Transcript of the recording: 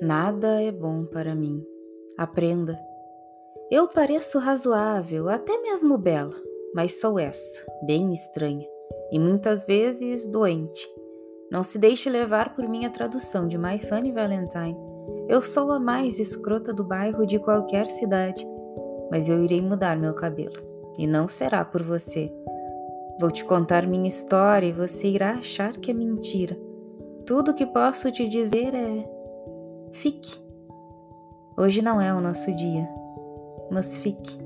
Nada é bom para mim. Aprenda. Eu pareço razoável, até mesmo bela, mas sou essa, bem estranha e muitas vezes doente. Não se deixe levar por minha tradução de My Funny Valentine. Eu sou a mais escrota do bairro de qualquer cidade, mas eu irei mudar meu cabelo. E não será por você. Vou te contar minha história e você irá achar que é mentira. Tudo que posso te dizer é: fique. Hoje não é o nosso dia, mas fique.